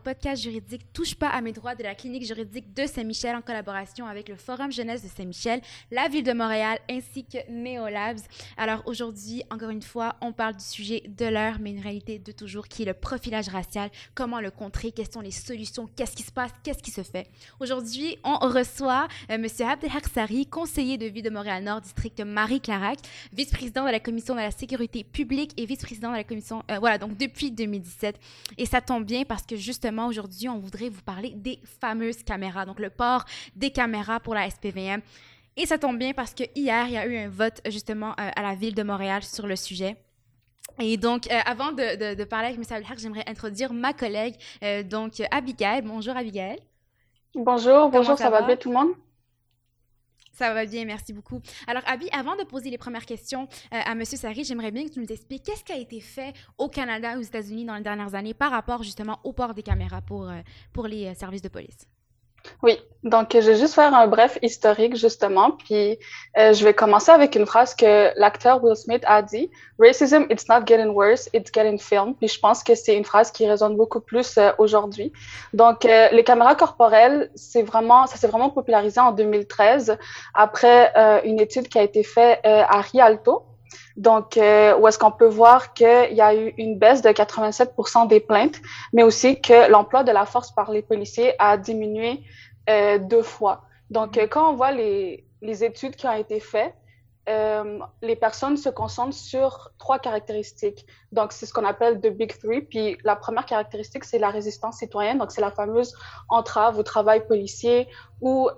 Podcast juridique Touche pas à mes droits de la clinique juridique de Saint-Michel en collaboration avec le Forum jeunesse de Saint-Michel, la ville de Montréal ainsi que Neolabs. Alors aujourd'hui, encore une fois, on parle du sujet de l'heure, mais une réalité de toujours qui est le profilage racial, comment le contrer, quelles sont les solutions, qu'est-ce qui se passe, qu'est-ce qui se fait? Aujourd'hui, on reçoit euh, Monsieur Abdelhak Sari, conseiller de vie de Montréal-Nord, district Marie-Clarac, vice-président de la commission de la sécurité publique et vice-président de la commission, euh, voilà, donc depuis 2017. Et ça tombe bien parce que justement aujourd'hui, on voudrait vous parler des fameuses caméras, donc le port des caméras pour la SPVM. Et ça tombe bien parce que hier, il y a eu un vote justement euh, à la ville de Montréal sur le sujet. Et donc, euh, avant de, de- de parler avec M. Abdelhak, j'aimerais introduire ma collègue, euh, donc Abigail. Bonjour Abigail. Bonjour, bonjour, ça va? bien tout le monde? Ça va bien, merci beaucoup. Alors, Abby, avant de poser les premières questions euh, à M. Sari, j'aimerais bien que tu nous expliques qu'est-ce qui a été fait au Canada aux États-Unis dans les dernières années par rapport justement au port des caméras pour, euh, pour les euh, services de police. Oui, donc je vais juste faire un bref historique justement, puis euh, je vais commencer avec une phrase que l'acteur Will Smith a dit, Racism, it's not getting worse, it's getting filmed. Puis je pense que c'est une phrase qui résonne beaucoup plus euh, aujourd'hui. Donc euh, les caméras corporelles, c'est vraiment, ça s'est vraiment popularisé en 2013 après euh, une étude qui a été faite euh, à Rialto. Donc, euh, où est-ce qu'on peut voir qu'il y a eu une baisse de 87% des plaintes, mais aussi que l'emploi de la force par les policiers a diminué euh, deux fois. Donc, euh, quand on voit les, les études qui ont été faites, les personnes se concentrent sur trois caractéristiques. Donc, c'est ce qu'on appelle the big three. Puis, la première caractéristique, c'est la résistance citoyenne. Donc, c'est la fameuse entrave au travail policier ou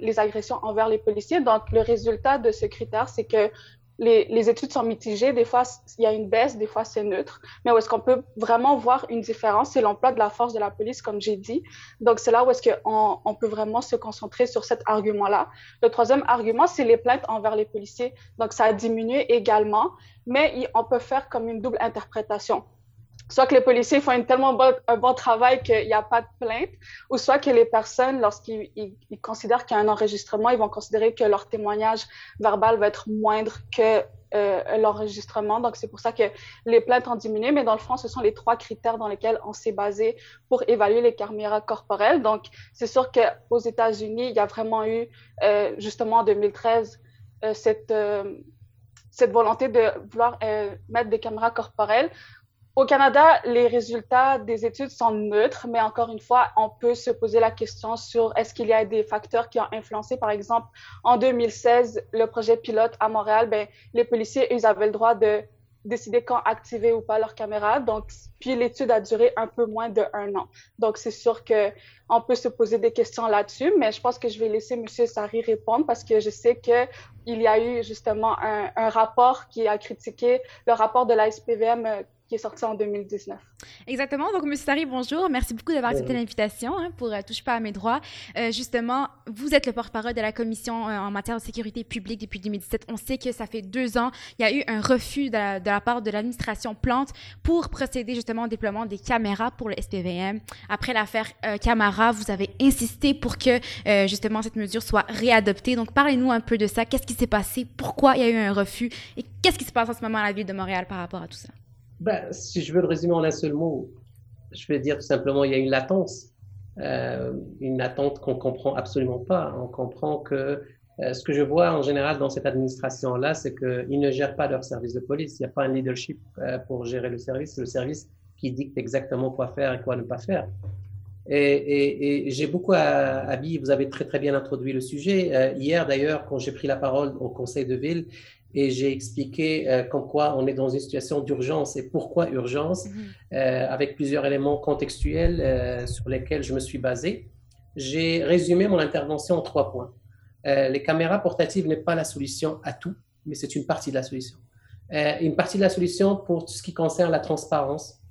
les agressions envers les policiers. Donc, le résultat de ce critère, c'est que les, les études sont mitigées. Des fois, il y a une baisse, des fois, c'est neutre. Mais où est-ce qu'on peut vraiment voir une différence, c'est l'emploi de la force de la police, comme j'ai dit. Donc, c'est là où est-ce qu'on on peut vraiment se concentrer sur cet argument-là. Le troisième argument, c'est les plaintes envers les policiers. Donc, ça a diminué également, mais on peut faire comme une double interprétation. Soit que les policiers font une tellement bon, un bon travail qu'il n'y a pas de plainte, ou soit que les personnes, lorsqu'ils ils, considèrent qu'il y a un enregistrement, ils vont considérer que leur témoignage verbal va être moindre que euh, l'enregistrement. Donc, c'est pour ça que les plaintes ont diminué, mais dans le fond, ce sont les trois critères dans lesquels on s'est basé pour évaluer les caméras corporelles. Donc, c'est sûr qu'aux États-Unis, il y a vraiment eu, euh, justement en 2013, euh, cette, cette volonté de vouloir mettre des caméras corporelles. Au Canada, les résultats des études sont neutres, mais encore une fois, on peut se poser la question sur est-ce qu'il y a des facteurs qui ont influencé. Par exemple, en 2016, le projet pilote à Montréal, ben, les policiers, ils avaient le droit de décider quand activer ou pas leur caméra. Donc, puis l'étude a duré un peu moins de un an. Donc, c'est sûr que on peut se poser des questions là-dessus, mais je pense que je vais laisser Monsieur Sari répondre parce que je sais que il y a eu justement un, rapport qui a critiqué le rapport de la SPVM euh, qui est sorti en 2019. Exactement. Donc, M. Sari, bonjour. Merci beaucoup d'avoir accepté l'invitation hein, pour euh, Touche pas à mes droits. Euh, justement, vous êtes le porte-parole de la Commission euh, en matière de sécurité publique depuis 2017. On sait que ça fait deux ans, il y a eu un refus de la, de la part de l'administration Plante pour procéder justement au déploiement des caméras pour le SPVM. Après l'affaire euh, Camara, vous avez insisté pour que euh, justement cette mesure soit réadoptée. Donc, parlez-nous un peu de ça. Qu'est-ce qui s'est passé? Pourquoi il y a eu un refus? Et qu'est-ce qui se passe en ce moment à la ville de Montréal par rapport à tout ça? Ben, si je veux le résumer en un seul mot, je vais dire tout simplement il y a une latence, euh, une attente qu'on comprend absolument pas. On comprend que euh, ce que je vois en général dans cette administration-là, c'est qu'ils ne gèrent pas leur service de police. Il n'y a pas un leadership euh, pour gérer le service. C'est le service qui dicte exactement quoi faire et quoi ne pas faire. Et, j'ai beaucoup à, Abby, vous avez très très bien introduit le sujet. Hier d'ailleurs, quand j'ai pris la parole au conseil de ville, et j'ai expliqué euh, comme quoi on est dans une situation d'urgence et pourquoi urgence, euh, avec plusieurs éléments contextuels euh, sur lesquels je me suis basé. J'ai résumé mon intervention en trois points. Euh, les caméras portatives n'est pas la solution à tout, mais c'est une partie de la solution. Une partie de la solution pour tout ce qui concerne la transparence,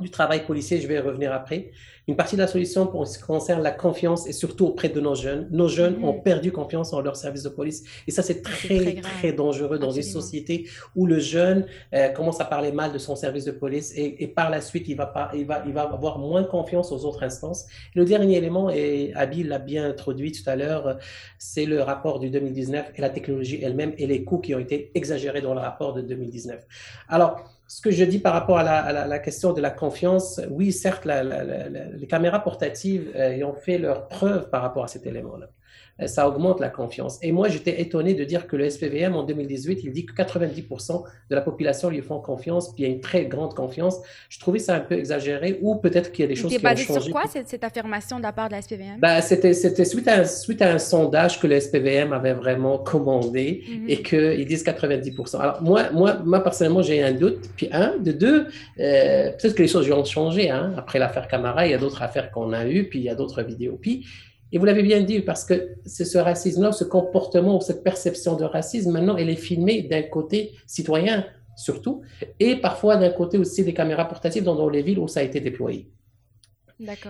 du travail policier, je vais y revenir après. Une partie de la solution pour ce qui concerne la confiance et surtout auprès de nos jeunes. Nos jeunes Mhm. ont perdu confiance en leur service de police et ça c'est très très dangereux dans une société où le jeune euh, commence à parler mal de son service de police et, et par la suite il va pas, il va, il va avoir moins confiance aux autres instances. Le dernier élément et Abby l'a bien introduit tout à l'heure, c'est le rapport du 2019 et la technologie elle-même et les coûts qui ont été exagérés dans le rapport de 2019. Alors ce que je dis par rapport à la, question de la confiance, oui, certes, les caméras portatives euh, ont fait leur preuve par rapport à cet élément-là. Euh, Ça augmente la confiance. Et moi, j'étais étonné de dire que le SPVM, en 2018, il dit que 90% de la population lui font confiance, puis il y a une très grande confiance. Je trouvais ça un peu exagéré, ou peut-être qu'il y a des choses qui ont basé changé. sur quoi, cette, cette affirmation de la part de la SPVM? Ben, c'était c'était suite, à un- suite à un sondage que le SPVM avait vraiment commandé Mhm. et qu'ils disent 90%. Alors, moi, moi, moi personnellement, j'ai un doute. Puis, un, de deux, euh, peut-être que les choses ont changé. Hein. Après l'affaire Camara, il y a d'autres affaires qu'on a eues, puis il y a d'autres vidéos. Puis, et vous l'avez bien dit, parce que c'est ce racisme-là, ce comportement ou cette perception de racisme, maintenant, elle est filmée d'un côté citoyen, surtout, et parfois d'un côté aussi des caméras portatives dans, dans les villes où ça a été déployé.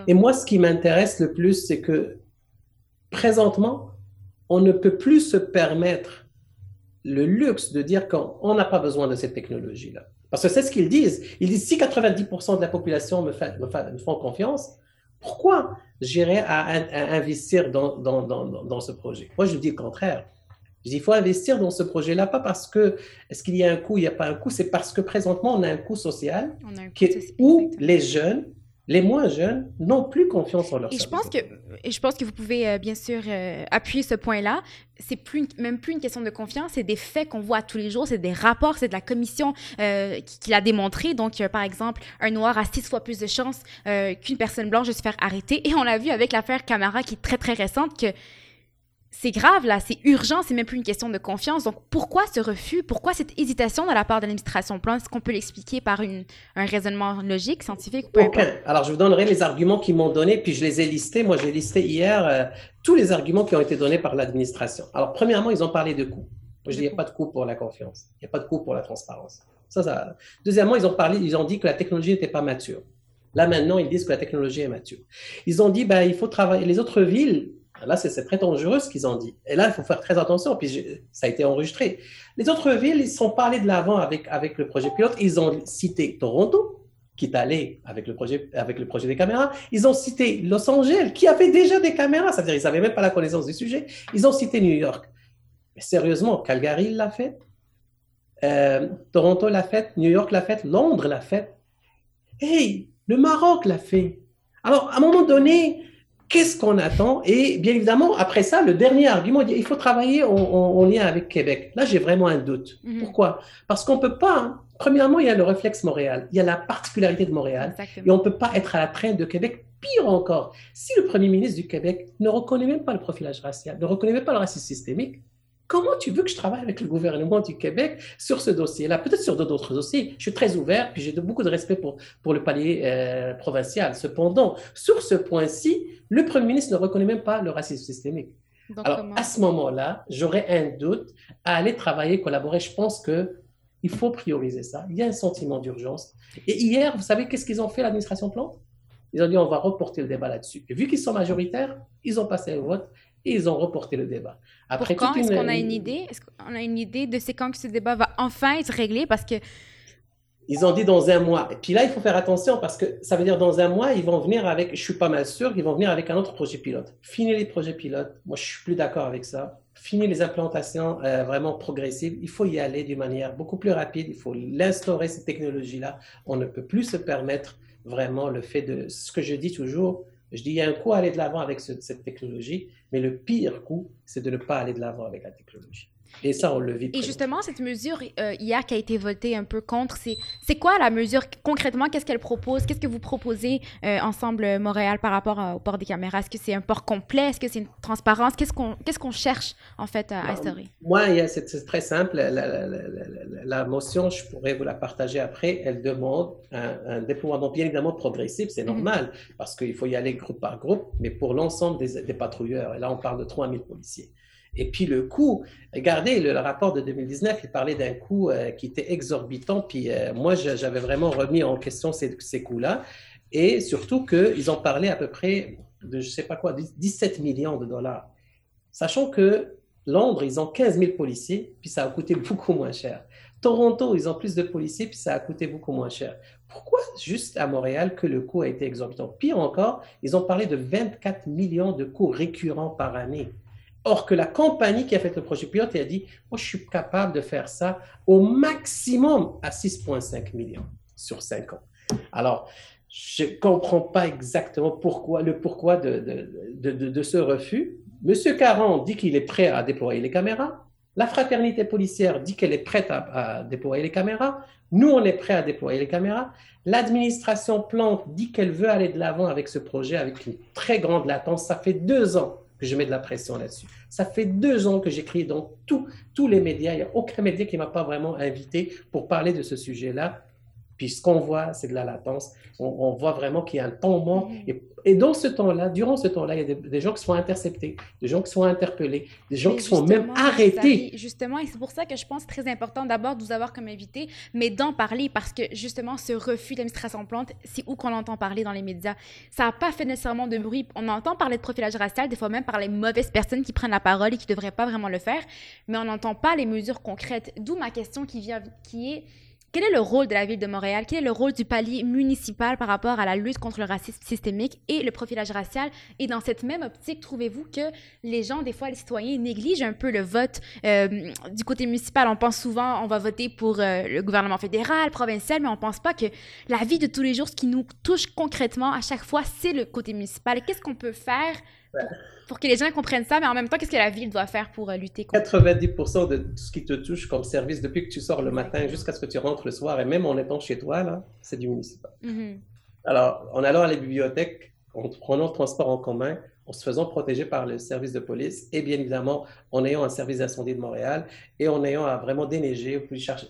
Et moi, ce qui m'intéresse le plus, c'est que présentement, on ne peut plus se permettre le luxe de dire qu'on n'a pas besoin de cette technologie-là. Parce que c'est ce qu'ils disent. Ils disent si 90% de la population me, fait, me, fait, me font confiance, pourquoi j'irai à, à, investir dans, dans, dans, dans, ce projet? Moi, je dis le contraire. Je dis il faut investir dans ce projet-là, pas parce que est-ce qu'il y a un coût, il n'y a pas un coût, c'est parce que présentement, on a un coût social On a un qui coût est, social, où exactement. les jeunes les moins jeunes n'ont plus confiance en leur Et je pense que et je pense que vous pouvez euh, bien sûr euh, appuyer ce point-là. C'est plus même plus une question de confiance, c'est des faits qu'on voit tous les jours, c'est des rapports, c'est de la commission euh, qui, qui l'a démontré. Donc par exemple, un noir a six fois plus de chances qu'une personne blanche de se faire arrêter. Et on l'a vu avec l'affaire Camara qui est très très récente que c'est grave là, c'est urgent, c'est même plus une question de confiance. Donc pourquoi ce refus, pourquoi cette hésitation de la part de l'administration? Plan Est-ce qu'on peut l'expliquer par une, un raisonnement logique, scientifique ou. Alors, je vous donnerai les arguments qu'ils m'ont donnés, puis je les ai listés. Moi, j'ai listé hier euh, tous les arguments qui ont été donnés par l'administration. Alors, premièrement, ils ont parlé de coûts. Moi, je dis, il n'y a pas de coût pour la confiance. Il n'y a pas de coût pour la transparence. Ça, ça... Deuxièmement, ils ont parlé, ils ont dit que la technologie n'était pas mature. Là, maintenant, ils disent que la technologie est mature. Ils ont dit, ben, il faut travailler. Les autres villes, Là, c'est très dangereux ce qu'ils ont dit. Et là, il faut faire très attention. Puis, ça a été enregistré. Les autres villes, ils sont pas allés de l'avant avec, avec le projet pilote. Ils ont cité Toronto, qui est allé avec le projet, avec le projet des caméras. Ils ont cité Los Angeles, qui avait déjà des caméras. C'est-à-dire, ils n'avaient même pas la connaissance du sujet. Ils ont cité New York. Mais sérieusement, Calgary l'a fait. Euh, Toronto l'a fait. New York l'a fait. Londres l'a fait. Hey, le Maroc l'a fait. Alors, à un moment donné, qu'est-ce qu'on attend Et bien évidemment, après ça, le dernier argument, il faut travailler en, en, en lien avec Québec. Là, j'ai vraiment un doute. Mhm. Pourquoi? Parce qu'on peut pas. hein. Premièrement, il y a le réflexe Montréal. Il y a la particularité de Montréal. Et on ne peut pas être à la traîne de Québec. Pire encore, si le premier ministre du Québec ne reconnaît même pas le profilage racial, ne reconnaît même pas le racisme systémique, comment tu veux que je travaille avec le gouvernement du Québec sur ce dossier-là? Peut-être sur d'autres dossiers. Je suis très ouvert, puis j'ai beaucoup de respect pour, pour le palier euh, provincial. Cependant, sur ce point-ci, le premier ministre ne reconnaît même pas le racisme systémique. Donc, Alors, comment- à ce moment-là, j'aurais un doute à aller travailler, collaborer. Je pense que il faut prioriser ça. Il y a un sentiment d'urgence. Et hier, vous savez qu'est-ce qu'ils ont fait, l'administration Plante? Ils ont dit, on va reporter le débat là-dessus. Et vu qu'ils sont majoritaires, ils ont passé au vote et ils ont reporté le débat. Pour quand est-ce qu'on a une idée? Est-ce qu'on a une idée de c'est quand que ce débat va enfin être réglé? Parce que Ils ont dit dans un mois. Et puis là, il faut faire attention parce que ça veut dire dans un mois, ils vont venir avec, je suis pas mal sûr qu'ils vont venir avec un autre projet pilote. Fini les projets pilotes. Moi, je suis plus d'accord avec ça. Fini les implantations euh, vraiment progressives. Il faut y aller d'une manière beaucoup plus rapide. Il faut l'instaurer, cette technologie-là. On ne peut plus se permettre vraiment le fait de ce que je dis toujours. Je dis, il y a un coup à aller de l'avant avec ce- cette technologie, mais le pire coup, c'est de ne pas aller de l'avant avec la technologie. Et ça, on le vit. Et justement, cette mesure euh, hier qui a été votée un peu contre, c'est quoi la mesure? Concrètement Qu'est-ce qu'elle propose? Qu'est-ce que vous proposez euh, ensemble euh, Montréal par rapport à- au port des caméras? Est-ce que c'est un port complet? Est-ce que c'est une transparence? Qu'est-ce qu'on cherche en fait à Non. instaurer? Moi, c'est très simple. La, la- la- la- la- la motion, je pourrais vous la partager après. Elle demande un, un déploiement bien évidemment progressif, c'est Mhm. normal, parce qu'il faut y aller groupe par groupe, mais pour l'ensemble des, des patrouilleurs. Là, on parle de 3000 policiers. Et puis le coût, regardez, le, rapport de 2019, il parlait d'un coût euh, qui était exorbitant. Puis euh, moi, j'avais vraiment remis en question ces, ces coûts-là. Et surtout qu'ils ont parlé à peu près de, je ne sais pas quoi, 17 millions de dollars. Sachant que Londres, ils ont 15 000 policiers, puis ça a coûté beaucoup moins cher. Toronto, ils ont plus de policiers, puis ça a coûté beaucoup moins cher. Pourquoi juste à Montréal que le coût a été exorbitant? Pire encore, ils ont parlé de 24 millions de coûts récurrents par année. Or que la compagnie qui a fait le projet pilote a dit, moi, je suis capable de faire ça au maximum à 6,5 millions sur 5 ans. Alors, je ne comprends pas exactement le pourquoi de ce refus. Monsieur Caron dit qu'il est prêt à déployer les caméras. La fraternité policière dit qu'elle est prête à, à, déployer les caméras. Nous, on est prêt à déployer les caméras. L'administration Plante dit qu'elle veut aller de l'avant avec ce projet avec une très grande latence. Ça fait deux ans que je mets de la pression là-dessus. Ça fait deux ans que j'écris dans tous les médias. Il n'y a aucun média qui ne m'a pas vraiment invité pour parler de ce sujet-là. Puis ce qu'on voit, c'est de la latence. On, voit vraiment qu'il y a un temps mort. Mm-hmm. Et, et, dans ce temps-là, durant ce temps-là, il y a des, gens qui sont interceptés, des gens qui sont interpellés, des gens qui sont même arrêtés. justement, et c'est pour ça que je pense très important d'abord de vous avoir comme invité, mais d'en parler parce que justement, ce refus d'administration plante, c'est où qu'on entend parler dans les médias. Ça n'a pas fait nécessairement de bruit. On entend parler de profilage racial, des fois même par les mauvaises personnes qui prennent la parole et qui ne devraient pas vraiment le faire, mais on n'entend pas les mesures concrètes. D'où ma question qui vient, qui est quel est le rôle de la ville de Montréal? Quel est le rôle du palier municipal par rapport à la lutte contre le racisme systémique et le profilage racial? Et dans cette même optique, trouvez-vous que les gens, des fois, les citoyens, négligent un peu le vote euh, du côté municipal? On pense souvent, on va voter pour euh, le gouvernement fédéral, provincial, mais on pense pas que la vie de tous les jours, ce qui nous touche concrètement à chaque fois, c'est le côté municipal. Qu'est-ce qu'on peut faire pour que les gens comprennent ça, mais en même temps, qu'est-ce que la ville doit faire pour euh, lutter contre? 90% de tout ce qui te touche comme service depuis que tu sors le matin jusqu'à ce que tu rentres le soir, et même en étant chez toi, là, c'est du municipal. Mm-hmm. Alors, en allant à la bibliothèque, en prenant le transport en commun, en se faisant protéger par le service de police et bien évidemment en ayant un service d'incendie de Montréal et en ayant à vraiment déneiger,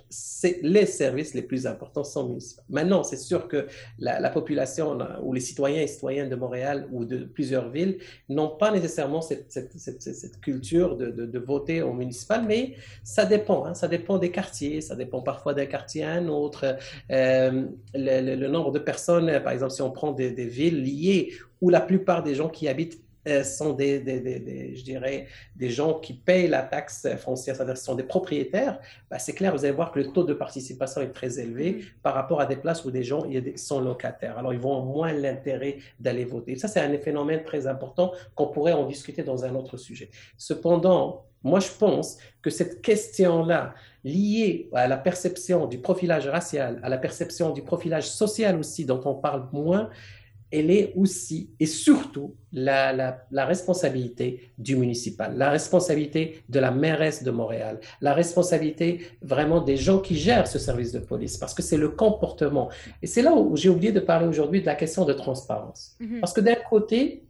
c'est les services les plus importants sont municipaux. Maintenant, c'est sûr que la, population ou les citoyens et citoyennes de Montréal ou de plusieurs villes n'ont pas nécessairement cette, culture de, voter au municipal, mais ça dépend. Hein, ça dépend des quartiers, ça dépend parfois d'un quartier à un autre. Euh, le, nombre de personnes, par exemple, si on prend des, des villes liées où la plupart des gens qui habitent euh, sont des, des, des, je dirais, des gens qui payent la taxe foncière, c'est-à-dire sont des propriétaires, bah, c'est clair, vous allez voir que le taux de participation est très élevé mm. par rapport à des places où des gens sont locataires. Alors, ils vont moins l'intérêt d'aller voter. Ça, c'est un phénomène très important qu'on pourrait en discuter dans un autre sujet. Cependant, moi, je pense que cette question-là, liée à la perception du profilage racial, à la perception du profilage social aussi, dont on parle moins, elle est aussi et surtout la, la, responsabilité du municipal, la responsabilité de la mairesse de Montréal, la responsabilité vraiment des gens qui gèrent ce service de police, parce que c'est le comportement. Et c'est là où j'ai oublié de parler aujourd'hui de la question de transparence. Mm-hmm. Parce que d'un côté,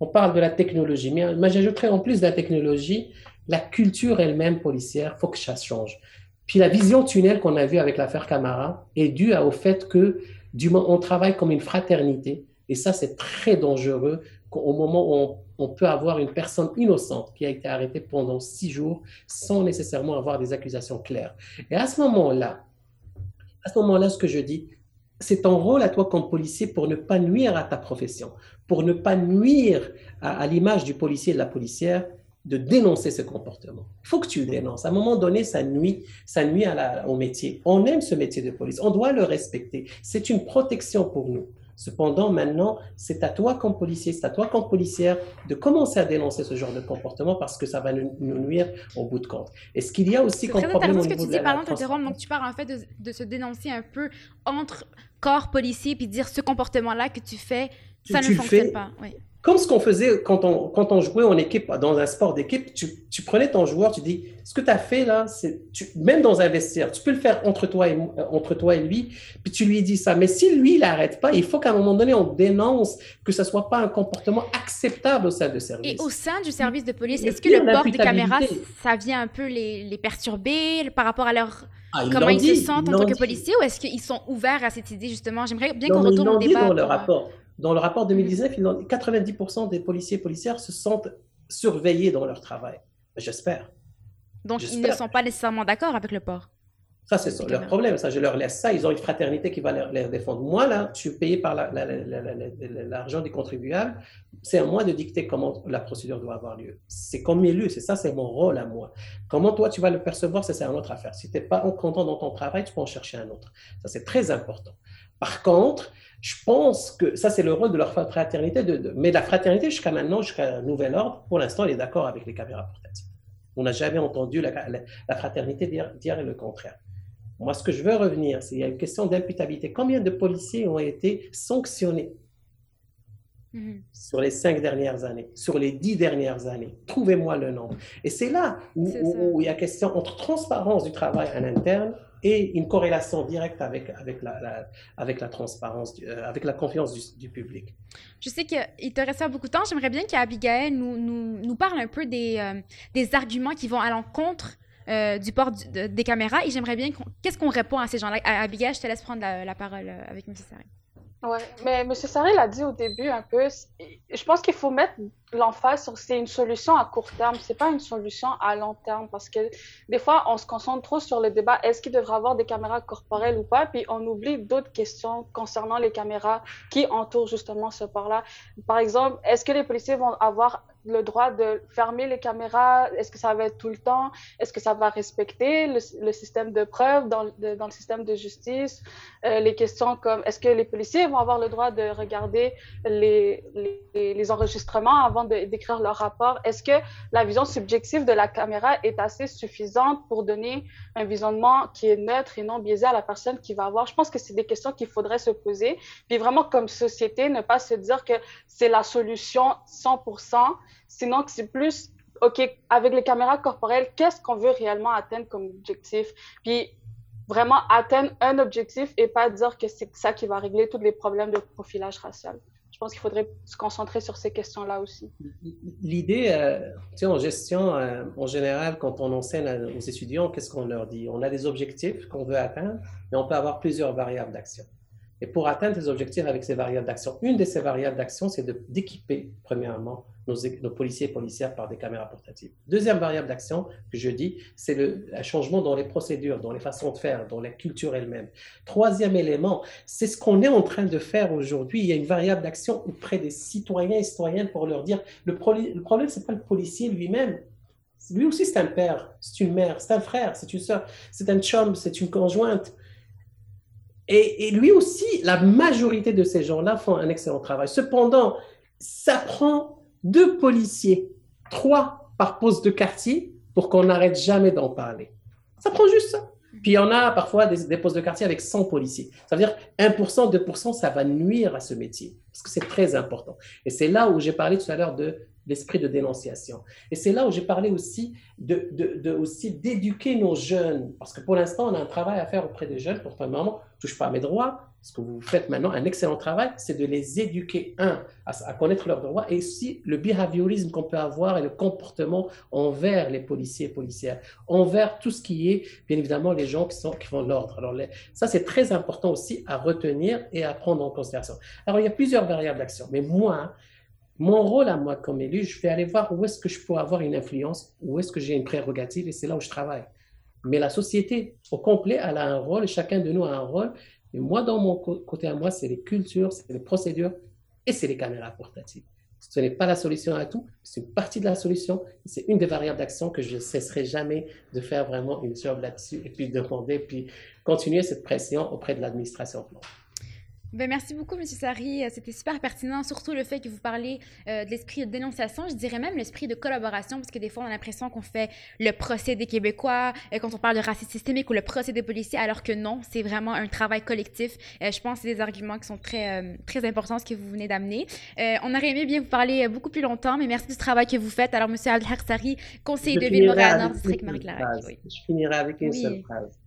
on parle de la technologie, mais, mais j'ajouterais en plus de la technologie, la culture elle-même policière, il faut que ça change. Puis la vision tunnel qu'on a vue avec l'affaire Camara est due au fait que du, on travaille comme une fraternité, et ça, c'est très dangereux au moment où on, peut avoir une personne innocente qui a été arrêtée pendant six jours sans nécessairement avoir des accusations claires. Et à ce moment-là, à ce moment-là, ce que je dis, c'est ton rôle à toi comme policier pour ne pas nuire à ta profession, pour ne pas nuire à, l'image du policier et de la policière, de dénoncer ce comportement. Il faut que tu le dénonces. À un moment donné, ça nuit, ça nuit à au métier. On aime ce métier de police. On doit le respecter. C'est une protection pour nous. Cependant, maintenant, c'est à toi comme policier, c'est à toi comme policière de commencer à dénoncer ce genre de comportement parce que ça va nous, nuire au bout de compte. Et ce qu'il y a aussi comme problème au niveau que tu dis, pardon, donc tu parles en fait de, de, se dénoncer un peu entre corps policiers puis dire ce comportement-là que tu fais, ça ne fonctionne pas. Oui comme ce qu'on faisait quand on, quand on jouait en équipe, dans un sport d'équipe, tu, tu, prenais ton joueur, tu dis, ce que tu as fait là, c'est, même dans un vestiaire, tu peux le faire entre toi, et, euh, entre toi et lui, puis tu lui dis ça. Mais si lui, il n'arrête pas, il faut qu'à un moment donné, on dénonce que ce soit pas un comportement acceptable au sein de service. Et au sein du service de police, est-ce que le port de caméra, ça vient un peu les, les perturber par rapport à leur... Ah, comment ils se sentent en tant que policiers ou est-ce qu'ils sont ouverts à cette idée justement? J'aimerais bien qu'on retourne au débat. dans le rapport. Dans le rapport 2019, 90% des policiers et policières se sentent surveillés dans leur travail. J'espère. Donc, ils ne sont pas nécessairement d'accord avec le port. Ça, c'est leur problème. Ça, je leur laisse ça. Ils ont une fraternité qui va les, défendre. Moi, là, je suis payé par l'argent des contribuables. C'est à moi de dicter comment la procédure doit avoir lieu. C'est comme élu. C'est ça, c'est mon rôle à moi. Comment toi, tu vas le percevoir, c'est une autre affaire. Si tu n'es pas content dans ton travail, tu peux en chercher un autre. Ça, c'est très important. Par contre, je pense que ça, c'est le rôle de leur fraternité. De, mais la fraternité, jusqu'à maintenant, jusqu'à nouvel ordre, pour l'instant, elle est d'accord avec les caméras portatives. On n'a jamais entendu la, la fraternité dire, dire le contraire. Moi, ce que je veux revenir, c'est qu'il y a une question d'imputabilité. Combien de policiers ont été sanctionnés mhm. sur les cinq dernières années, sur les dix dernières années? Trouvez-moi le nombre. Et c'est là où, il y a question entre transparence du travail en interne et une corrélation directe avec, avec, la, avec la transparence, euh, avec la confiance du, public. Je sais qu'il te reste pas beaucoup de temps. J'aimerais bien qu'Abigail nous, nous, nous, parle un peu des, euh, des arguments qui vont à l'encontre euh, du port des caméras. Et j'aimerais bien qu'est-ce qu'on répond à ces gens-là? Abigail, je te laisse prendre la, parole euh, avec M. Sarri. Oui, mais M. Sarri l'a dit au début un peu. Je pense qu'il faut mettre l'emphase sur c'est une solution à court terme, c'est pas une solution à long terme parce que des fois on se concentre trop sur le débat est-ce qu'il devrait avoir des caméras corporelles ou pas, puis on oublie d'autres questions concernant les caméras qui entourent justement ce port-là. Par exemple, est-ce que les policiers vont avoir le droit de fermer les caméras Est-ce que ça va être tout le temps Est-ce que ça va respecter le, système de preuve dans, le système de justice euh, Les questions comme est-ce que les policiers vont avoir le droit de regarder les enregistrements avant d'écrire leur rapport? Est-ce que la vision subjective de la caméra est assez suffisante pour donner un visionnement qui est neutre et non biaisé à la personne qui va avoir? Je pense que c'est des questions qu'il faudrait se poser. Puis vraiment, comme société, ne pas se dire que c'est la solution 100%, sinon c'est plus OK, avec les caméras corporelles, qu'est-ce qu'on veut réellement atteindre comme objectif? Puis vraiment atteindre un objectif et pas dire que c'est ça qui va régler tous les problèmes de profilage racial je pense qu'il faudrait se concentrer sur ces questions-là aussi. L'idée, euh, tu sais, en gestion, euh, en général, quand on enseigne aux étudiants, qu'est-ce qu'on leur dit? On a des objectifs qu'on veut atteindre, mais on peut avoir plusieurs variables d'action. Et pour atteindre ces objectifs avec ces variables d'action, une de ces variables d'action, c'est d'équiper, premièrement, nos, policiers et policières par des caméras portatives. Deuxième variable d'action que je dis, c'est le, changement dans les procédures, dans les façons de faire, dans la culture elle-même. Troisième élément, c'est ce qu'on est en train de faire aujourd'hui. Il y a une variable d'action auprès des citoyens et citoyennes pour leur dire, le, le problème, c'est pas le policier lui-même, lui aussi, c'est un père, c'est une mère, c'est un frère, c'est une soeur, c'est un chum, c'est une conjointe. Et, lui aussi, la majorité de ces gens-là font un excellent travail. Cependant, ça prend deux policiers, trois par poste de quartier pour qu'on n'arrête jamais d'en parler. Ça prend juste ça. Puis en a parfois des, postes de quartier avec 100 policiers. Ça veut dire 1%, 2%, ça va nuire à ce métier, parce que c'est très important. Et c'est là où j'ai parlé tout à l'heure de l'esprit de dénonciation. Et c'est là où j'ai parlé aussi de, aussi d'éduquer nos jeunes, parce que pour l'instant, on a un travail à faire auprès des jeunes. Pour le moment, touche pas à mes droits. Ce que vous faites maintenant, un excellent travail, c'est de les éduquer, un, à, connaître leurs droits, et aussi le behaviorisme qu'on peut avoir et le comportement envers les policiers et policières, envers tout ce qui est, bien évidemment, les gens qui, sont, qui font l'ordre. Alors, ça, c'est très important aussi à retenir et à prendre en considération. Alors, il y a plusieurs variables d'action, mais moi, mon rôle à moi comme élu, je vais aller voir où est-ce que je peux avoir une influence, où est-ce que j'ai une prérogative, et c'est là où je travaille. Mais la société au complet, elle a un rôle, chacun de nous a un rôle. Et moi, dans mon côté à moi, c'est les cultures, c'est les procédures et c'est les caméras portatives. Ce n'est pas la solution à tout, c'est une partie de la solution. C'est une des variables d'action que je ne cesserai jamais de faire vraiment une job là-dessus et puis de demander, puis continuer cette pression auprès de l'administration. Ben, merci beaucoup, M. Sari. Euh, c'était super pertinent, surtout le fait que vous parlez euh, de l'esprit de dénonciation, je dirais même l'esprit de collaboration, parce que des fois, on a l'impression qu'on fait le procès des Québécois euh, quand on parle de racisme systémique ou le procès des policiers, alors que non, c'est vraiment un travail collectif. je pense que c'est des arguments qui sont très, très importants, ce que vous venez d'amener. on aurait aimé bien vous parler beaucoup plus longtemps, mais merci du travail que vous faites. Alors, M. Abdelhak Sari, conseiller de ville Montréal, district Marie-Claire. Je finirai avec une seule phrase.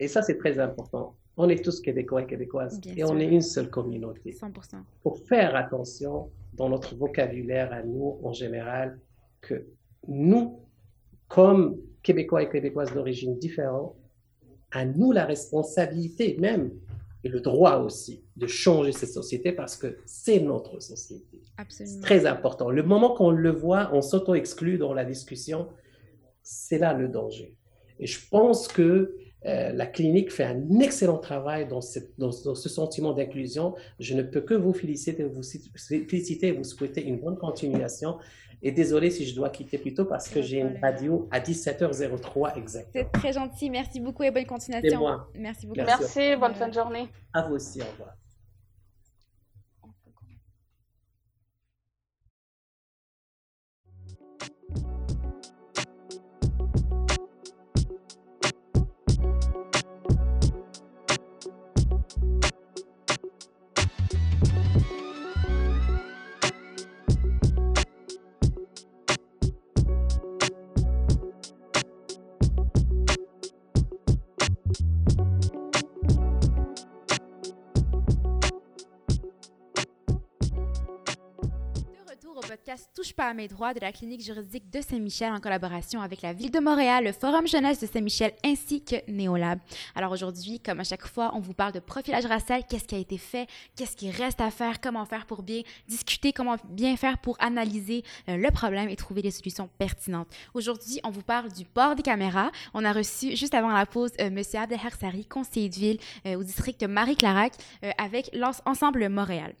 Et ça, c'est très important on est tous Québécois et Québécoises et on est une seule communauté. 100%. Pour faire attention dans notre vocabulaire à nous en général que nous, comme Québécois et Québécoises d'origine différente, à nous la responsabilité même et le droit aussi de changer cette société parce que c'est notre société. Absolument. C'est très important. Le moment qu'on le voit, on s'auto-exclut dans la discussion, c'est là le danger. Et je pense que euh, la clinique fait un excellent travail dans, dans, ce sentiment d'inclusion. Je ne peux que vous féliciter, vous féliciter et vous souhaiter une bonne continuation. Et désolé si je dois quitter plus tôt parce que j'ai une radio à 17h03 exactement. C'est très gentil. Merci beaucoup et bonne continuation. Moi. Merci beaucoup. Merci, bonne fin de journée. À vous aussi, au revoir. Touche pas mes droits de la clinique juridique de Saint-Michel en collaboration avec la Ville de Montréal, le Forum jeunesse de Saint-Michel ainsi que Néolab. Alors aujourd'hui, comme à chaque fois, on vous parle de profilage racial, qu'est-ce qui a été fait, qu'est-ce qui reste à faire, comment faire pour bien discuter, comment bien faire pour analyser euh, le problème et trouver des solutions pertinentes. Aujourd'hui, on vous parle du port des caméras. On a reçu juste avant la pause euh, Monsieur Abdelhar Sari, conseiller de ville euh, au district Marie-Clarac avec l'ensemble Montréal.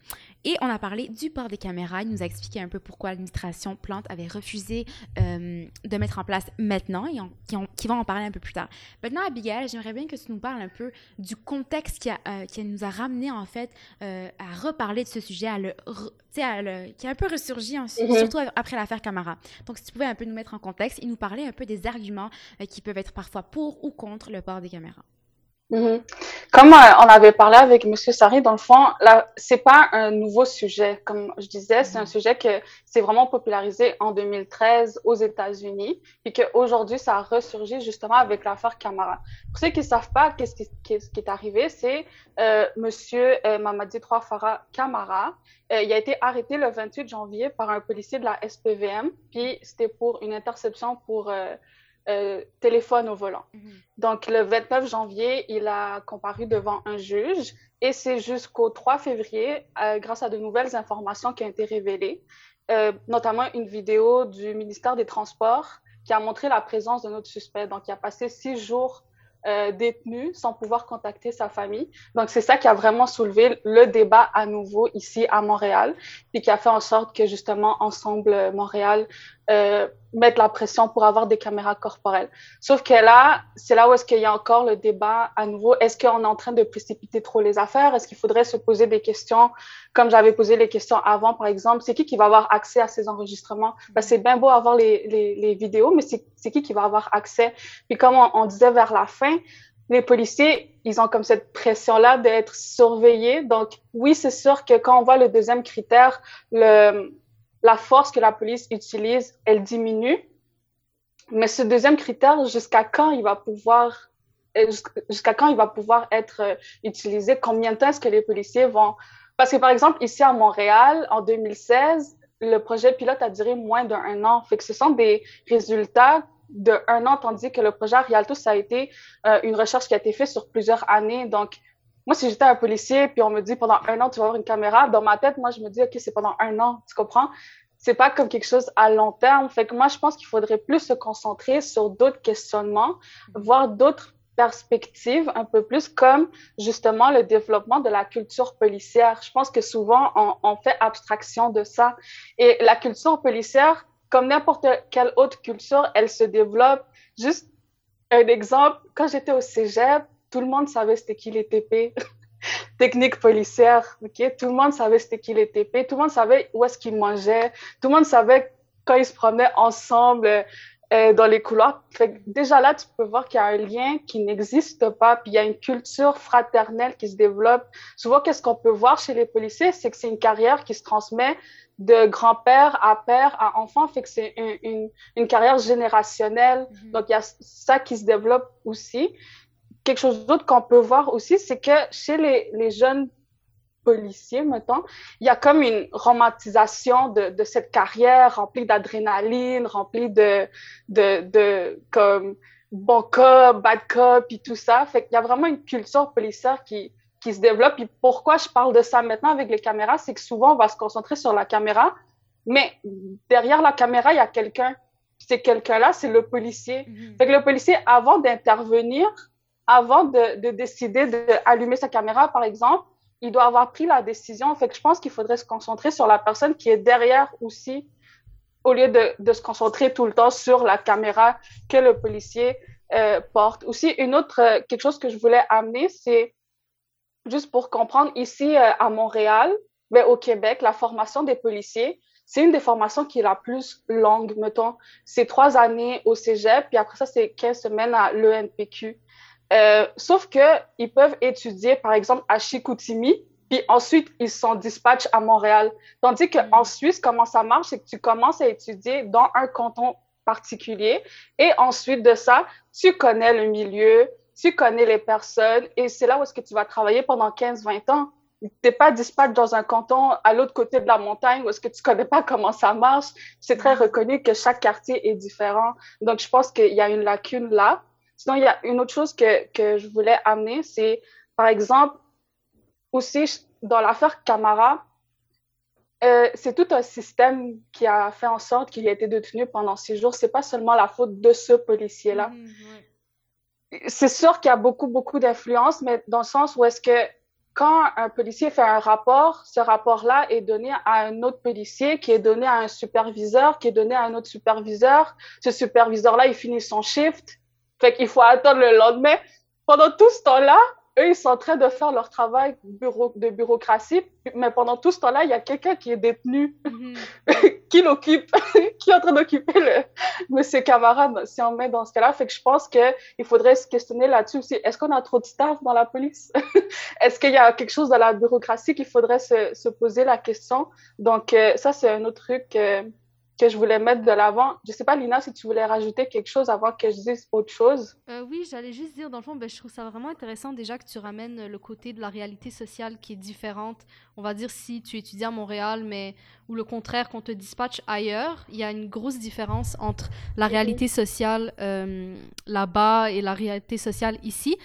Et on a parlé du port des caméras. Il nous a expliqué un peu pourquoi l'administration Plante avait refusé euh, de mettre en place maintenant et qui, qui, va en parler un peu plus tard. Maintenant, Abigail, j'aimerais bien que tu nous parles un peu du contexte qui, a, euh, qui nous a ramené en fait euh, à reparler de ce sujet, à le, qui a un peu ressurgi, mm-hmm. surtout après l'affaire Camara. Donc, si tu pouvais un peu nous mettre en contexte et nous parler un peu des arguments qui peuvent être parfois pour ou contre le port des caméras. Mhm. Comme euh, on avait parlé avec Monsieur Sari, dans le fond, là, c'est pas un nouveau sujet. Comme je disais, c'est un mhm. sujet que c'est vraiment popularisé en 2013 aux États-Unis, et qu'aujourd'hui, ça a ressurgi justement avec l'affaire Camara. Pour ceux qui savent pas qu'est-ce qui, est arrivé, c'est euh, Monsieur euh, Mamadi Farah Camara. Euh, il a été arrêté le 28 janvier par un policier de la SPVM, puis c'était pour une interception pour euh, téléphone au volant. Mhm. Donc, le 29 janvier, il a comparu devant un juge et c'est jusqu'au 3 février, euh, grâce à de nouvelles informations qui ont été révélées, euh, notamment une vidéo du ministère des Transports qui a montré la présence de notre suspect. Donc, il a passé six jours euh, détenu sans pouvoir contacter sa famille. Donc, c'est ça qui a vraiment soulevé le débat à nouveau ici à Montréal, et qui a fait en sorte que justement, Ensemble Montréal euh, mettre la pression pour avoir des caméras corporelles. Sauf que là, c'est là où est-ce qu'il y a encore le débat à nouveau. Est-ce qu'on est en train de précipiter trop les affaires? Est-ce qu'il faudrait se poser des questions, comme j'avais posé les questions avant, par exemple, c'est qui qui va avoir accès à ces enregistrements? Ben, c'est bien beau avoir les, les, les vidéos, mais c'est qui qui va avoir accès? Puis comme on, on disait vers la fin, les policiers, ils ont comme cette pression-là d'être surveillés. Donc, oui, c'est sûr que quand on voit le deuxième critère, le, la force que la police utilise, elle diminue. Mais ce deuxième critère, jusqu'à quand il va pouvoir, euh, jusqu'à quand il va pouvoir être euh, utilisé? Combien de temps est-ce que les policiers vont, parce que par exemple, ici à Montréal, en 2016, le projet pilote a duré moins d'un an. Fait que ce sont des résultats de un an, tandis que le projet Rialto, ça a été euh, une recherche qui a été faite sur plusieurs années. Donc, moi, si j'étais un policier, puis on me dit pendant un an, tu vas avoir une caméra, dans ma tête, moi, je me dis, OK, c'est pendant un an, tu comprends? C'est pas comme quelque chose à long terme. Fait que moi, je pense qu'il faudrait plus se concentrer sur d'autres questionnements, voir d'autres perspectives un peu plus comme justement le développement de la culture policière. Je pense que souvent, on, on fait abstraction de ça. Et la culture policière, comme n'importe quelle autre culture, elle se développe. Juste un exemple, quand j'étais au cégep, tout le monde savait c'était qui les TP. Technique policière, ok? Tout le monde savait c'était qui les TP. Tout le monde savait où est-ce qu'ils mangeaient. Tout le monde savait quand ils se promenaient ensemble euh, dans les couloirs. Fait déjà là, tu peux voir qu'il y a un lien qui n'existe pas, puis il y a une culture fraternelle qui se développe. Souvent, qu'est-ce qu'on peut voir chez les policiers, c'est que c'est une carrière qui se transmet de grand-père à père à enfant, fait que c'est une, une, une, carrière générationnelle. Mm-hmm. Donc, il y a ça qui se développe aussi quelque chose d'autre qu'on peut voir aussi, c'est que chez les, les jeunes policiers, mettons, il y a comme une romantisation de, de cette carrière remplie d'adrénaline, remplie de, de, de, comme, bon cop, bad cop, et tout ça. Fait qu'il y a vraiment une culture policière qui, qui se développe. Et pourquoi je parle de ça maintenant avec les caméras, c'est que souvent, on va se concentrer sur la caméra, mais derrière la caméra, il y a quelqu'un. C'est quelqu'un-là, c'est le policier. Mhm. Fait que le policier, avant d'intervenir, avant de, de décider d'allumer sa caméra, par exemple, il doit avoir pris la décision. Fait je pense qu'il faudrait se concentrer sur la personne qui est derrière aussi, au lieu de, de se concentrer tout le temps sur la caméra que le policier euh, porte. Aussi, une autre, euh, quelque chose que je voulais amener, c'est juste pour comprendre, ici euh, à Montréal, mais au Québec, la formation des policiers, c'est une des formations qui est la plus longue, mettons. C'est trois années au cégep, puis après ça, c'est 15 semaines à l'ENPQ. Euh, sauf que ils peuvent étudier, par exemple, à Chicoutimi, puis ensuite, ils sont dispatch à Montréal. Tandis qu'en Suisse, comment ça marche, c'est que tu commences à étudier dans un canton particulier, et ensuite de ça, tu connais le milieu, tu connais les personnes, et c'est là où est-ce que tu vas travailler pendant 15-20 ans. T'es pas dispatch dans un canton à l'autre côté de la montagne où est-ce que tu connais pas comment ça marche. C'est très reconnu que chaque quartier est différent. Donc, je pense qu'il y a une lacune là. Sinon, il y a une autre chose que, que je voulais amener, c'est, par exemple, aussi dans l'affaire Camara, euh, c'est tout un système qui a fait en sorte qu'il a été détenu pendant six jours. C'est pas seulement la faute de ce policier-là. Ouais. C'est sûr qu'il y a beaucoup, beaucoup d'influence, mais dans le sens où est-ce que quand un policier fait un rapport, ce rapport-là est donné à un autre policier, qui est donné à un superviseur, qui est donné à un autre superviseur. Ce superviseur-là, il finit son shift. Fait qu'il faut attendre le lendemain. Pendant tout ce temps-là, eux, ils sont en train de faire leur travail bureau, de bureaucratie, mais pendant tout ce temps-là, il y a quelqu'un qui est détenu, Mhm. qui l'occupe, qui est en train d'occuper le monsieur camarade, si on met dans ce cas-là. Fait que je pense qu'il faudrait se questionner là-dessus aussi. Est-ce qu'on a trop de staff dans la police? Est-ce qu'il y a quelque chose dans la bureaucratie qu'il faudrait se, se poser la question? Donc, euh, ça, c'est un autre truc euh, que je voulais mettre de l'avant. Je sais pas, Lina, si tu voulais rajouter quelque chose avant que je dise autre chose. Euh, oui, j'allais juste dire, dans le fond, ben, je trouve ça vraiment intéressant déjà que tu ramènes le côté de la réalité sociale qui est différente. On va dire si tu étudies à Montréal, mais ou le contraire, qu'on te dispatche ailleurs, il y a une grosse différence entre la réalité sociale euh, là-bas et la réalité sociale ici.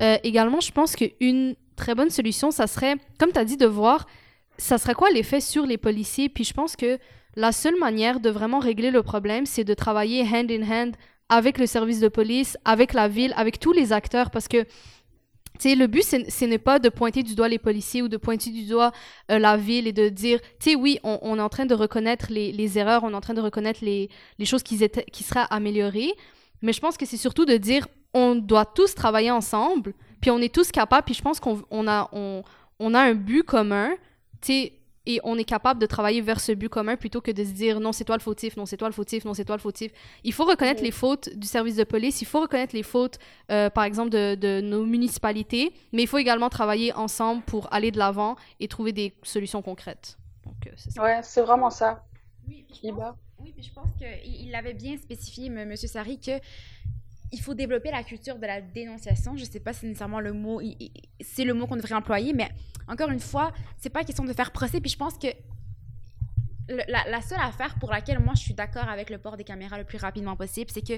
Euh, également, je pense qu'une très bonne solution, ça serait, comme tu as dit, de voir ça serait quoi l'effet sur les policiers? Puis je pense que la seule manière de vraiment régler le problème, c'est de travailler hand in hand avec le service de police, avec la ville, avec tous les acteurs, parce que tu sais, le but, ce n'est pas de pointer du doigt les policiers ou de pointer du doigt euh, la ville et de dire, tu sais, oui, on, on est en train de reconnaître les, les erreurs, on est en train de reconnaître les, les choses qui, étaient, qui seraient améliorées, mais je pense que c'est surtout de dire, on doit tous travailler ensemble, puis on est tous capables, puis je pense qu'on on a, on, on a un but commun, tu sais, et on est capable de travailler vers ce but commun plutôt que de se dire non, c'est toi le fautif, non, c'est toi le fautif, non, c'est toi le fautif. Il faut reconnaître Oui. les fautes du service de police, il faut reconnaître les fautes, euh, par exemple, de, de nos municipalités, mais il faut également travailler ensemble pour aller de l'avant et trouver des solutions concrètes. Donc, euh, c'est ça. Ouais, c'est vraiment ça. Oui, puis je pense-. Oui, puis je pense qu'il il l'avait bien spécifié, M. Monsieur Sari, que il faut développer la culture de la dénonciation. Je sais pas si c'est nécessairement le mot, c'est le mot qu'on devrait employer, mais encore une fois, c'est pas question de faire procès. Puis je pense que le- la, la seule affaire pour laquelle moi je suis d'accord avec le port des caméras le plus rapidement possible, c'est que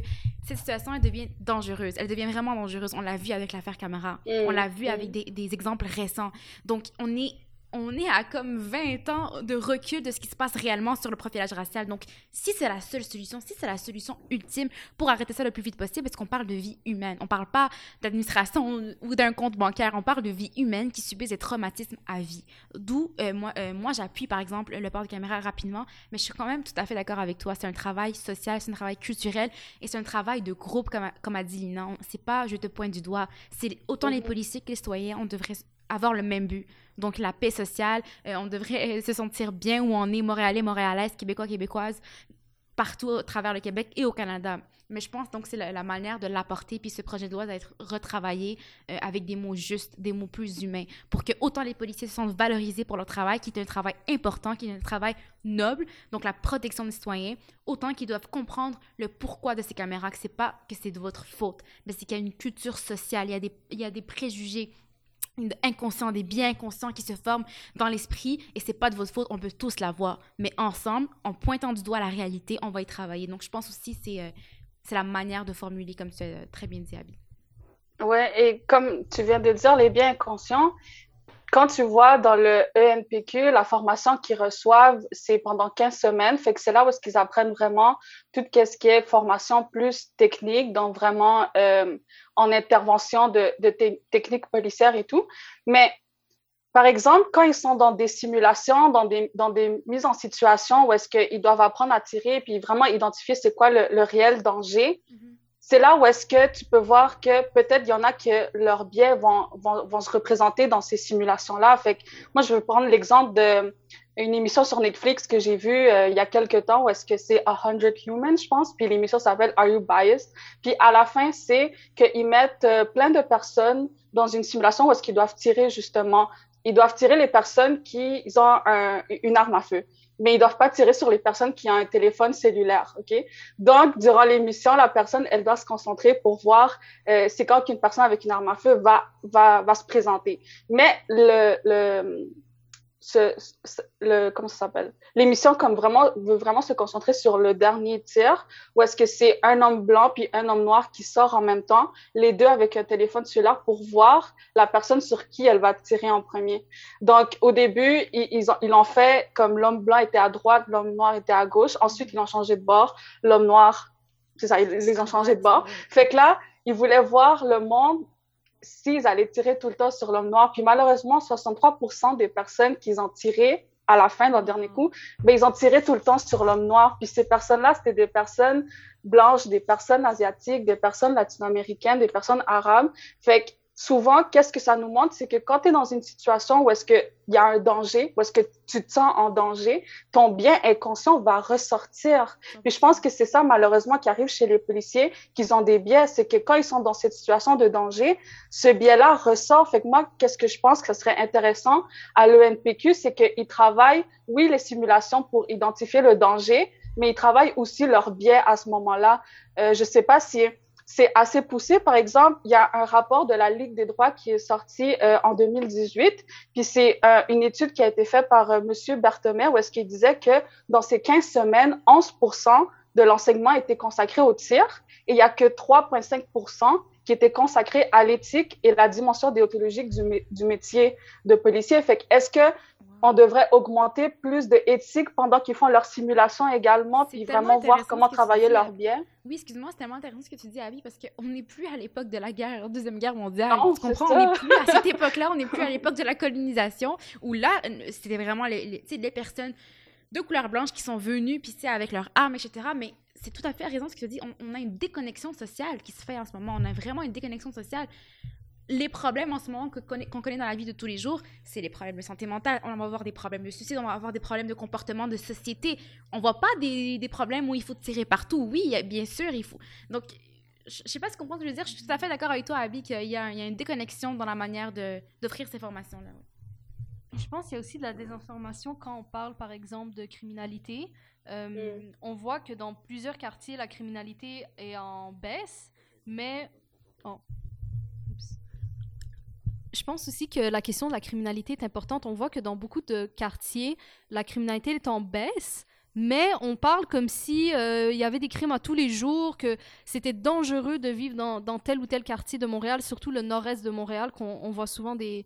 cette situation elle devient dangereuse. Elle devient vraiment dangereuse. On l'a vu avec l'affaire Camara. On l'a vu Mm. avec des, des exemples récents. Donc on est on est à comme 20 ans de recul de ce qui se passe réellement sur le profilage racial. Donc, si c'est la seule solution, si c'est la solution ultime pour arrêter ça le plus vite possible, parce qu'on parle de vie humaine. On parle pas d'administration ou d'un compte bancaire. On parle de vie humaine qui subissent des traumatismes à vie. D'où, euh, moi, euh, moi j'appuie, par exemple, le port de caméra rapidement, mais je suis quand même tout à fait d'accord avec toi. C'est un travail social, c'est un travail culturel et c'est un travail de groupe, comme a, comme a dit Lina. C'est pas je te pointe du doigt. C'est autant les Mhm. policiers que les citoyens, on devrait avoir le même but. Donc, la paix sociale, euh, on devrait euh, se sentir bien où on est, Montréalais, Montréalaises, Québécois, Québécoises, partout à travers le Québec et au Canada. Mais je pense donc que c'est la, manière de l'apporter, puis ce projet de loi doit être retravaillé euh, avec des mots justes, des mots plus humains, pour que autant les policiers se sentent valorisés pour leur travail, qui est un travail important, qui est un travail noble, donc la protection des citoyens, autant qu'ils doivent comprendre le pourquoi de ces caméras, que c'est pas que c'est de votre faute, mais c'est qu'il y a une culture sociale, il y a des, il y a des préjugés, inconscients, des biens inconscients qui se forment dans l'esprit et c'est pas de votre faute, on peut tous l'avoir. Mais ensemble, en pointant du doigt la réalité, on va y travailler. Donc je pense aussi c'est euh, c'est la manière de formuler comme tu as très bien dit, Abby. Ouais, et comme tu viens de dire, les biens inconscients, quand tu vois dans le ENPQ, la formation qu'ils reçoivent, c'est pendant 15 semaines. Fait que c'est là où est-ce qu'ils apprennent vraiment tout ce qui est formation plus technique, donc vraiment euh, en intervention de, techniques policières et tout. Mais par exemple, quand ils sont dans des simulations, dans des, mises en situation où est-ce qu'ils doivent apprendre à tirer puis vraiment identifier c'est quoi le, le, réel danger, mm-hmm c'est là où est-ce que tu peux voir que peut-être il y en a que leurs biais vont, vont, vont se représenter dans ces simulations-là. Fait que moi, je vais prendre l'exemple de une émission sur Netflix que j'ai vue euh, il y a quelques temps où est-ce que c'est A Hundred Humans, je pense, puis l'émission s'appelle Are You Biased? Puis à la fin, c'est qu'ils mettent euh, plein de personnes dans une simulation où est-ce qu'ils doivent tirer justement, ils doivent tirer les personnes qui ont un, une arme à feu mais ils doivent pas tirer sur les personnes qui ont un téléphone cellulaire, ok? Donc, durant l'émission, la personne, elle doit se concentrer pour voir euh, c'est quand qu'une personne avec une arme à feu va va va se présenter. Mais le le ce, le, comment ça s'appelle? L'émission comme vraiment veut vraiment se concentrer sur le dernier tir, où est-ce que c'est un homme blanc puis un homme noir qui sort en même temps, les deux avec un téléphone cellulaire pour voir la personne sur qui elle va tirer en premier. Donc au début, ils, ils ont, ils ont fait comme l'homme blanc était à droite, l'homme noir était à gauche. Ensuite, ils ont changé de bord, l'homme noir, c'est ça, ils, ils ont changé de bord. Fait que là, ils voulaient voir le monde s'ils allaient tirer tout le temps sur l'homme noir. Puis malheureusement, 63% des personnes qu'ils ont tirées à la fin, dans le dernier coup, ben, ils ont tiré tout le temps sur l'homme noir. Puis ces personnes-là, c'était des personnes blanches, des personnes asiatiques, des personnes latino-américaines, des personnes arabes. Fait que souvent, qu'est-ce que ça nous montre, c'est que quand tu es dans une situation où est-ce qu'il y a un danger, où est-ce que tu te sens en danger, ton bien inconscient va ressortir. Puis je pense que c'est ça, malheureusement, qui arrive chez les policiers, qu'ils ont des biais, c'est que quand ils sont dans cette situation de danger, ce biais-là ressort. Fait que moi, qu'est-ce que je pense que ce serait intéressant à l'ENPQ, c'est qu'ils travaillent, oui, les simulations pour identifier le danger, mais ils travaillent aussi leur biais à ce moment-là. Euh, je sais pas si c'est assez poussé. Par exemple, il y a un rapport de la Ligue des droits qui est sorti euh, en 2018, puis c'est euh, une étude qui a été faite par euh, Monsieur Berthomé, où est-ce qu'il disait que dans ces 15 semaines, 11 de l'enseignement était consacré au tir et il y a que 3,5 qui était consacré à l'éthique et la dimension déontologique du, du métier de policier. Fait est-ce que on devrait augmenter plus de éthique pendant qu'ils font leur simulation également, puis vraiment voir comment travailler leur bien. Oui, excuse-moi, c'est tellement intéressant ce que tu dis, Abby, parce qu'on n'est plus à l'époque de la guerre, deuxième guerre mondiale. Non, tu comprends? On n'est plus à cette époque-là, on n'est plus à l'époque de la colonisation, où là, c'était vraiment les, les, les, personnes de couleur blanche qui sont venues, puis avec leurs armes, etc. Mais c'est tout à fait raison ce que tu dis. On, on, a une déconnexion sociale qui se fait en ce moment. On a vraiment une déconnexion sociale les problèmes en ce moment qu'on connaît, connaît, dans la vie de tous les jours, c'est les problèmes de santé mentale. On va avoir des problèmes de suicide, on va avoir des problèmes de comportement de société. On voit pas des, des problèmes où il faut tirer partout. Oui, bien sûr, il faut. Donc, je sais pas ce qu'on pense que je veux dire. Je suis tout à fait d'accord avec toi, Abby, qu'il y, y, a une déconnexion dans la manière d'offrir ces formations-là. Je pense qu'il y a aussi de la désinformation quand on parle, par exemple, de criminalité. Euh, mm. On voit que dans plusieurs quartiers, la criminalité est en baisse, mais... Oh je pense aussi que la question de la criminalité est importante. On voit que dans beaucoup de quartiers, la criminalité est en baisse, mais on parle comme si euh, il y avait des crimes à tous les jours, que c'était dangereux de vivre dans, dans, tel ou tel quartier de Montréal, surtout le nord-est de Montréal, qu'on voit souvent des,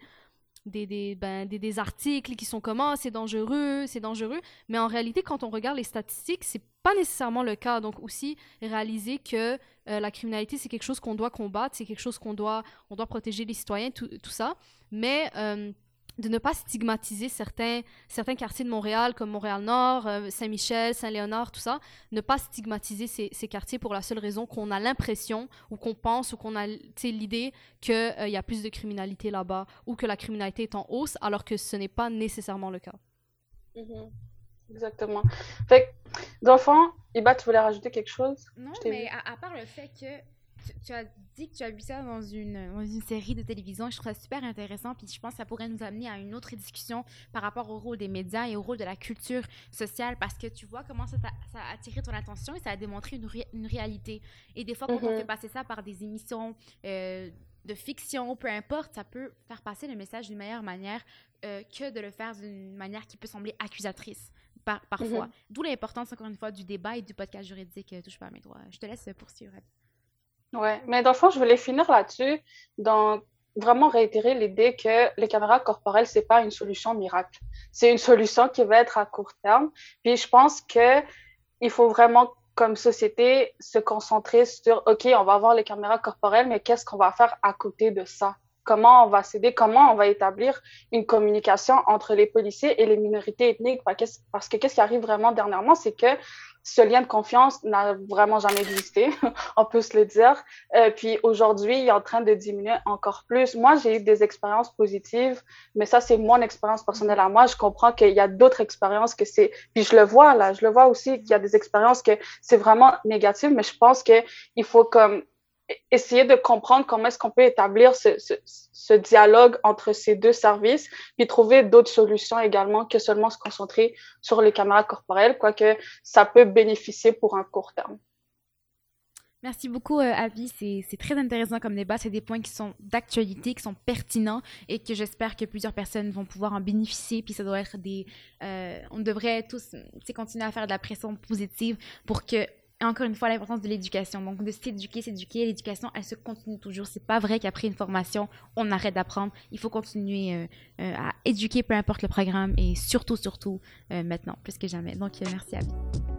ben, des, des, articles qui sont comme ah, c'est dangereux, c'est dangereux. Mais en réalité, quand on regarde les statistiques, c'est pas nécessairement le cas. Donc aussi réaliser que euh, la criminalité, c'est quelque chose qu'on doit combattre, c'est quelque chose qu'on doit, on doit protéger les citoyens, tout, tout ça. Mais euh, de ne pas stigmatiser certains, certains quartiers de Montréal, comme Montréal-Nord, euh, Saint-Michel, Saint-Léonard, tout ça, ne pas stigmatiser ces, ces quartiers pour la seule raison qu'on a l'impression, ou qu'on pense, ou qu'on a l'idée qu'il euh, y a plus de criminalité là-bas, ou que la criminalité est en hausse, alors que ce n'est pas nécessairement le cas. Mm-hmm. Exactement. Fait dans le fond, Iba, tu voulais rajouter quelque chose? Non, mais à, à part le fait que tu, as dit que tu as vu ça dans une, dans une série de télévision. Je trouve ça super intéressant. Puis je pense que ça pourrait nous amener à une autre discussion par rapport au rôle des médias et au rôle de la culture sociale. Parce que tu vois comment ça, ça a attiré ton attention et ça a démontré une, une réalité. Et des fois, quand on mhm. fait passer ça par des émissions euh, de fiction, peu importe, ça peut faire passer le message d'une meilleure manière euh, que de le faire d'une manière qui peut sembler accusatrice. Par, parfois. Mhm. D'où l'importance, encore une fois, du débat et du podcast juridique euh, Touche pas à mes droits. Je te laisse poursuivre. Ouais, mais dans le fond, je voulais finir là-dessus, donc vraiment réitérer l'idée que les caméras corporelles, c'est pas une solution miracle. C'est une solution qui va être à court terme. Puis je pense que il faut vraiment, comme société, se concentrer sur, OK, on va avoir les caméras corporelles, mais qu'est-ce qu'on va faire à côté de ça? Comment on va s'aider? Comment on va établir une communication entre les policiers et les minorités ethniques? Parce que qu'est-ce qui arrive vraiment dernièrement, c'est que ce lien de confiance n'a vraiment jamais existé, on peut se le dire. Euh, puis aujourd'hui, il est en train de diminuer encore plus. Moi, j'ai eu des expériences positives, mais ça, c'est mon expérience personnelle à moi. Je comprends qu'il y a d'autres expériences que c'est... Puis je le vois, là, je le vois aussi qu'il y a des expériences que c'est vraiment négatif, mais je pense qu'il faut comme essayer de comprendre comment est-ce qu'on peut établir ce, ce, dialogue entre ces deux services, puis trouver d'autres solutions également que seulement se concentrer sur les caméras corporelles, quoique ça peut bénéficier pour un court terme. Merci beaucoup, euh, Abby. C'est très intéressant comme débat. C'est des points qui sont d'actualité, qui sont pertinents et que j'espère que plusieurs personnes vont pouvoir en bénéficier. Puis ça doit être des... Euh, on devrait tous continuer à faire de la pression positive pour que encore une fois, l'importance de l'éducation. Donc, de s'éduquer, s'éduquer. L'éducation, elle se continue toujours. C'est pas vrai qu'après une formation, on arrête d'apprendre. Il faut continuer euh, euh, à éduquer, peu importe le programme, et surtout, surtout, euh, maintenant, plus que jamais. Donc, merci à vous.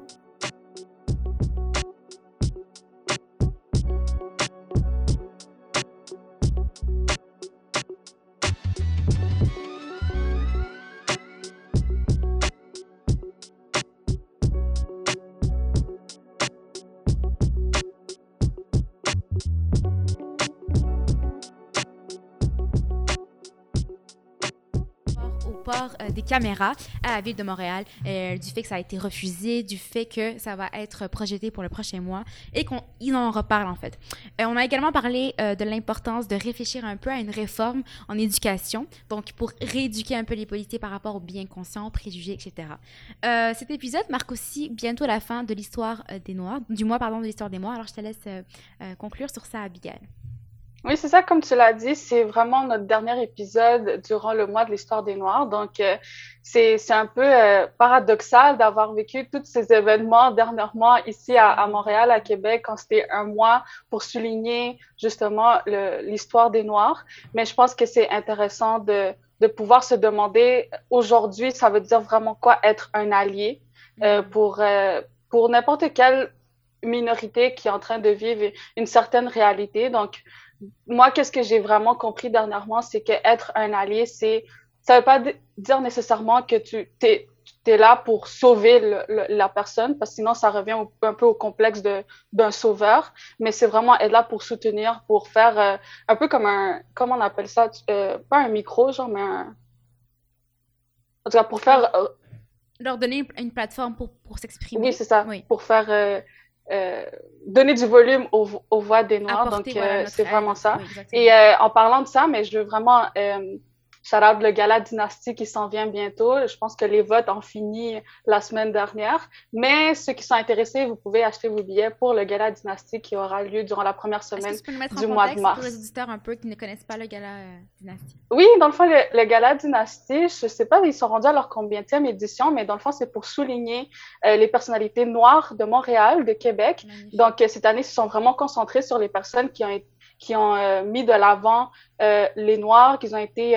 Euh, des caméras à la ville de Montréal, euh, du fait que ça a été refusé, du fait que ça va être projeté pour le prochain mois et qu'on en reparle en fait. Euh, on a également parlé de l'importance de réfléchir un peu à une réforme en éducation, donc pour rééduquer un peu les policiers par rapport aux biens conscients, préjugés, etc. cet épisode marque aussi bientôt la fin de l'histoire des Noirs, du mois pardon de l'histoire des Noirs. Alors je te laisse conclure sur ça, Abigail. Oui, c'est ça, comme tu l'as dit, c'est vraiment notre dernier épisode durant le mois de l'histoire des Noirs. Donc, euh, c'est un peu euh, paradoxal d'avoir vécu tous ces événements dernièrement ici à, à Montréal, à Québec, quand c'était un mois pour souligner justement l'histoire des Noirs. Mais je pense que c'est intéressant de, de pouvoir se demander aujourd'hui, ça veut dire vraiment quoi être un allié euh, mm-hmm. pour, pour n'importe quelle minorité qui est en train de vivre une certaine réalité. Donc, moi, qu'est-ce que j'ai vraiment compris dernièrement, c'est que être un allié, c'est, ça veut pas dire nécessairement que tu t'es es là pour sauver la personne, parce que sinon ça revient un peu au complexe d'un sauveur, mais c'est vraiment être là pour soutenir, pour faire euh, un peu comme un, comment on appelle ça, euh, pas un micro, genre, mais un, en tout cas pour faire... Euh, Leur donner une plateforme pour, pour s'exprimer. Oui, c'est ça, oui. pour faire euh, donner du volume aux, aux voix des Noirs. donc, euh, c'est vraiment ça. Et euh, en parlant de ça, mais je veux vraiment Shout le gala Dynastie qui s'en vient bientôt. Je pense que les votes ont fini la semaine dernière. Mais ceux qui sont intéressés, vous pouvez acheter vos billets pour le gala Dynastie qui aura lieu durant la première semaine du mois de mars. Pour les auditeurs un peu qui ne connaissent pas le gala euh, Dynastie? Oui, dans le fond, le, gala Dynastie, je sais pas, ils sont rendus à leur combienième édition, mais dans le fond, c'est pour souligner euh, les personnalités noires de Montréal, de Québec. Donc, euh, cette année, ils se sont vraiment concentrés sur les personnes qui ont, qui ont mis de l'avant les Noirs, qui ont été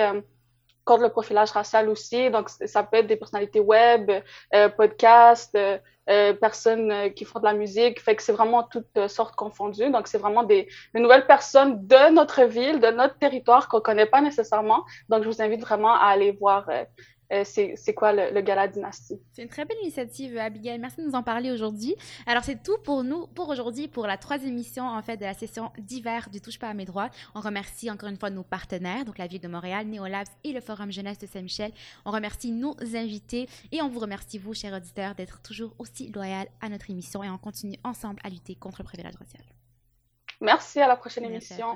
contre le profilage racial aussi. Donc, ça peut être des personnalités web, euh, podcasts, euh, euh personnes euh, qui font de la musique. Fait que c'est vraiment toutes sortes confondues. Donc, c'est vraiment des, des, nouvelles personnes de notre ville, de notre territoire qu'on connaît pas nécessairement. Donc, je vous invite vraiment à aller voir euh, c'est quoi le, Gala Dynastie? C'est une très belle initiative, Abigail. Merci de nous en parler aujourd'hui. Alors, c'est tout pour nous, pour aujourd'hui, pour la troisième émission, en fait, de la session d'hiver du Touche pas à mes droits. On remercie encore une fois nos partenaires, donc la Ville de Montréal, Néolabs et le Forum Jeunesse de Saint-Michel. On remercie nos invités et on vous remercie, vous, chers auditeurs, d'être toujours aussi loyal à notre émission et on continue ensemble à lutter contre le privilège racial. Merci, à la prochaine émission